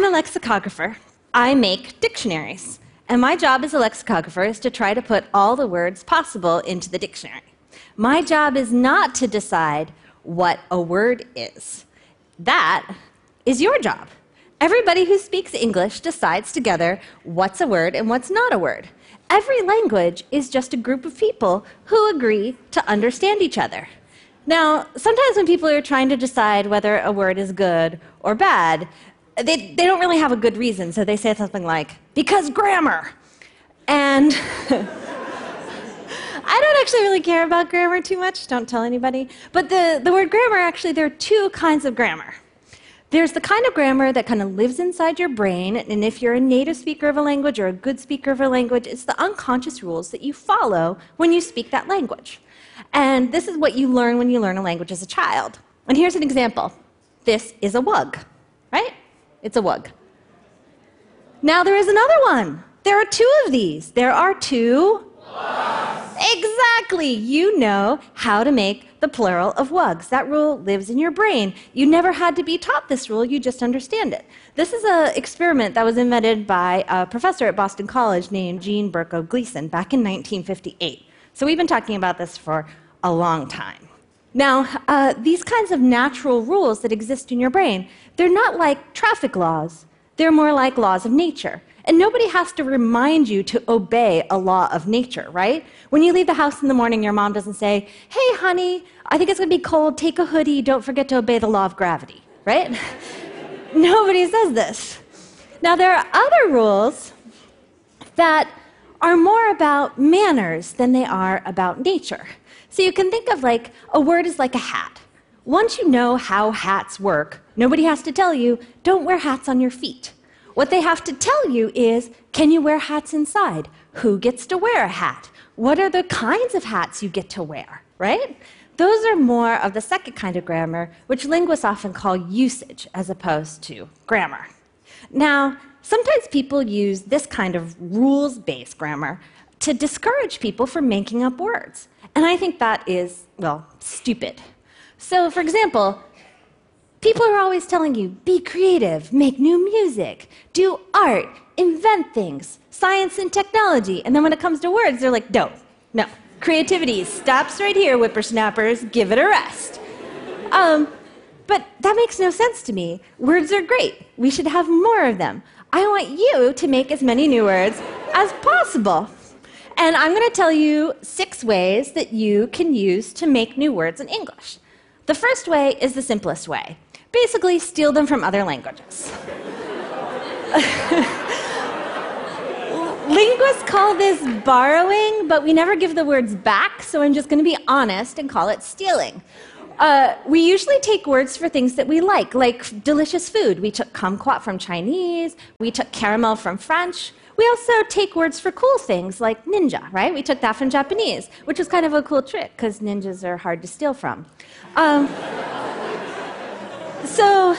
I'm a lexicographer. I make dictionaries. And my job as a lexicographer is to try to put all the words possible into the dictionary. My job is not to decide what a word is. That is your job. Everybody who speaks English decides together what's a word and what's not a word. Every language is just a group of people who agree to understand each other. Now, sometimes when people are trying to decide whether a word is good or bad, they, they don't really have a good reason, so they say something like, because grammar. And I don't actually really care about grammar too much, don't tell anybody. But the, the word grammar, actually, there are two kinds of grammar. There's the kind of grammar that kind of lives inside your brain, and if you're a native speaker of a language or a good speaker of a language, it's the unconscious rules that you follow when you speak that language. And this is what you learn when you learn a language as a child. And here's an example this is a wug, right? It's a wug. Now there is another one. There are two of these. There are two. Exactly. You know how to make the plural of wugs. That rule lives in your brain. You never had to be taught this rule, you just understand it. This is an experiment that was invented by a professor at Boston College named Jean Berko Gleason back in 1958. So we've been talking about this for a long time. Now, uh, these kinds of natural rules that exist in your brain, they're not like traffic laws. They're more like laws of nature. And nobody has to remind you to obey a law of nature, right? When you leave the house in the morning, your mom doesn't say, Hey, honey, I think it's gonna be cold, take a hoodie, don't forget to obey the law of gravity, right? nobody says this. Now, there are other rules that are more about manners than they are about nature. So you can think of like a word is like a hat. Once you know how hats work, nobody has to tell you, don't wear hats on your feet. What they have to tell you is, can you wear hats inside? Who gets to wear a hat? What are the kinds of hats you get to wear, right? Those are more of the second kind of grammar, which linguists often call usage as opposed to grammar. Now, sometimes people use this kind of rules based grammar to discourage people from making up words. And I think that is, well, stupid. So, for example, people are always telling you be creative, make new music, do art, invent things, science and technology. And then when it comes to words, they're like, no, no. Creativity stops right here, whippersnappers, give it a rest. Um, but that makes no sense to me. Words are great. We should have more of them. I want you to make as many new words as possible. And I'm going to tell you six ways that you can use to make new words in English. The first way is the simplest way basically, steal them from other languages. Linguists call this borrowing, but we never give the words back, so I'm just going to be honest and call it stealing. Uh, we usually take words for things that we like, like delicious food. We took kumquat from Chinese, we took caramel from French, we also take words for cool things like ninja, right? We took that from Japanese, which was kind of a cool trick because ninjas are hard to steal from. Um, so,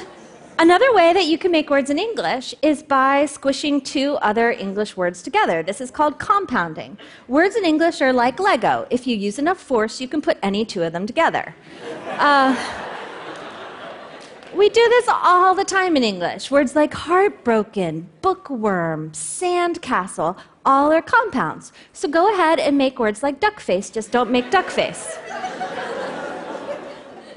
another way that you can make words in English is by squishing two other English words together. This is called compounding. Words in English are like Lego. If you use enough force, you can put any two of them together. Uh, we do this all the time in English. Words like heartbroken, bookworm, sandcastle, all are compounds. So go ahead and make words like duckface, just don't make duckface.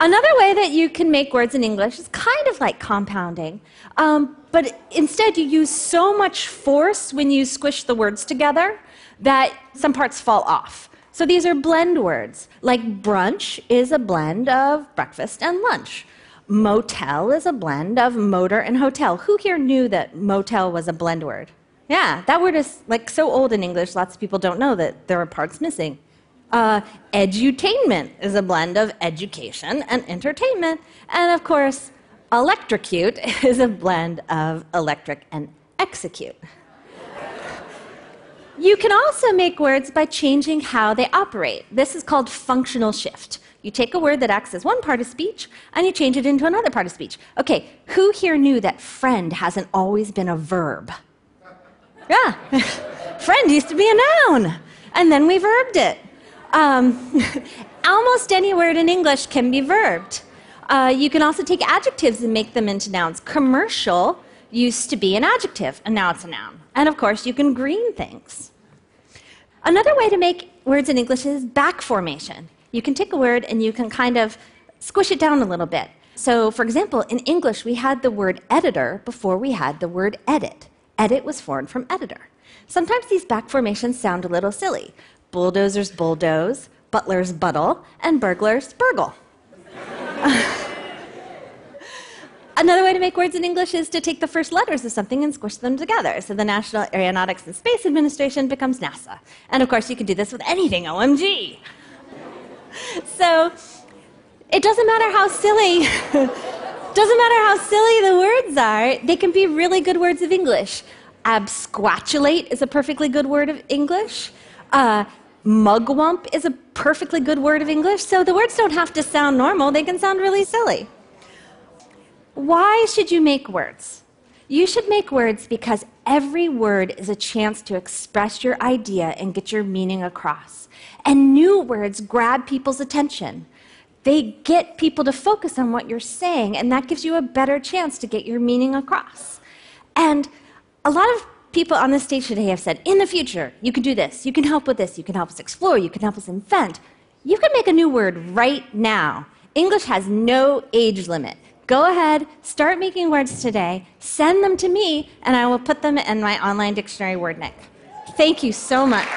Another way that you can make words in English is kind of like compounding, um, but instead you use so much force when you squish the words together that some parts fall off. So these are blend words. Like brunch is a blend of breakfast and lunch. Motel is a blend of motor and hotel. Who here knew that motel was a blend word? Yeah, that word is like so old in English, lots of people don't know that there are parts missing. Uh, edutainment is a blend of education and entertainment. And of course, electrocute is a blend of electric and execute. You can also make words by changing how they operate. This is called functional shift. You take a word that acts as one part of speech and you change it into another part of speech. Okay, who here knew that friend hasn't always been a verb? Yeah, friend used to be a noun, and then we verbed it. Um, almost any word in English can be verbed. Uh, you can also take adjectives and make them into nouns. Commercial used to be an adjective, and now it's a noun. And of course, you can green things. Another way to make words in English is back formation. You can take a word and you can kind of squish it down a little bit. So, for example, in English, we had the word editor before we had the word edit. Edit was formed from editor. Sometimes these back formations sound a little silly. Bulldozers bulldoze, butlers buttle, and burglars burgle. Another way to make words in English is to take the first letters of something and squish them together. So the National Aeronautics and Space Administration becomes NASA. And of course, you can do this with anything, OMG. so it doesn't matter how silly. doesn't matter how silly the words are, they can be really good words of English. Absquatulate is a perfectly good word of English. Uh, mugwump is a perfectly good word of English. So the words don't have to sound normal, they can sound really silly. Why should you make words? You should make words because every word is a chance to express your idea and get your meaning across. And new words grab people's attention. They get people to focus on what you're saying, and that gives you a better chance to get your meaning across. And a lot of people on this stage today have said, in the future, you can do this, you can help with this, you can help us explore, you can help us invent. You can make a new word right now. English has no age limit. Go ahead, start making words today, send them to me, and I will put them in my online dictionary WordNik. Thank you so much.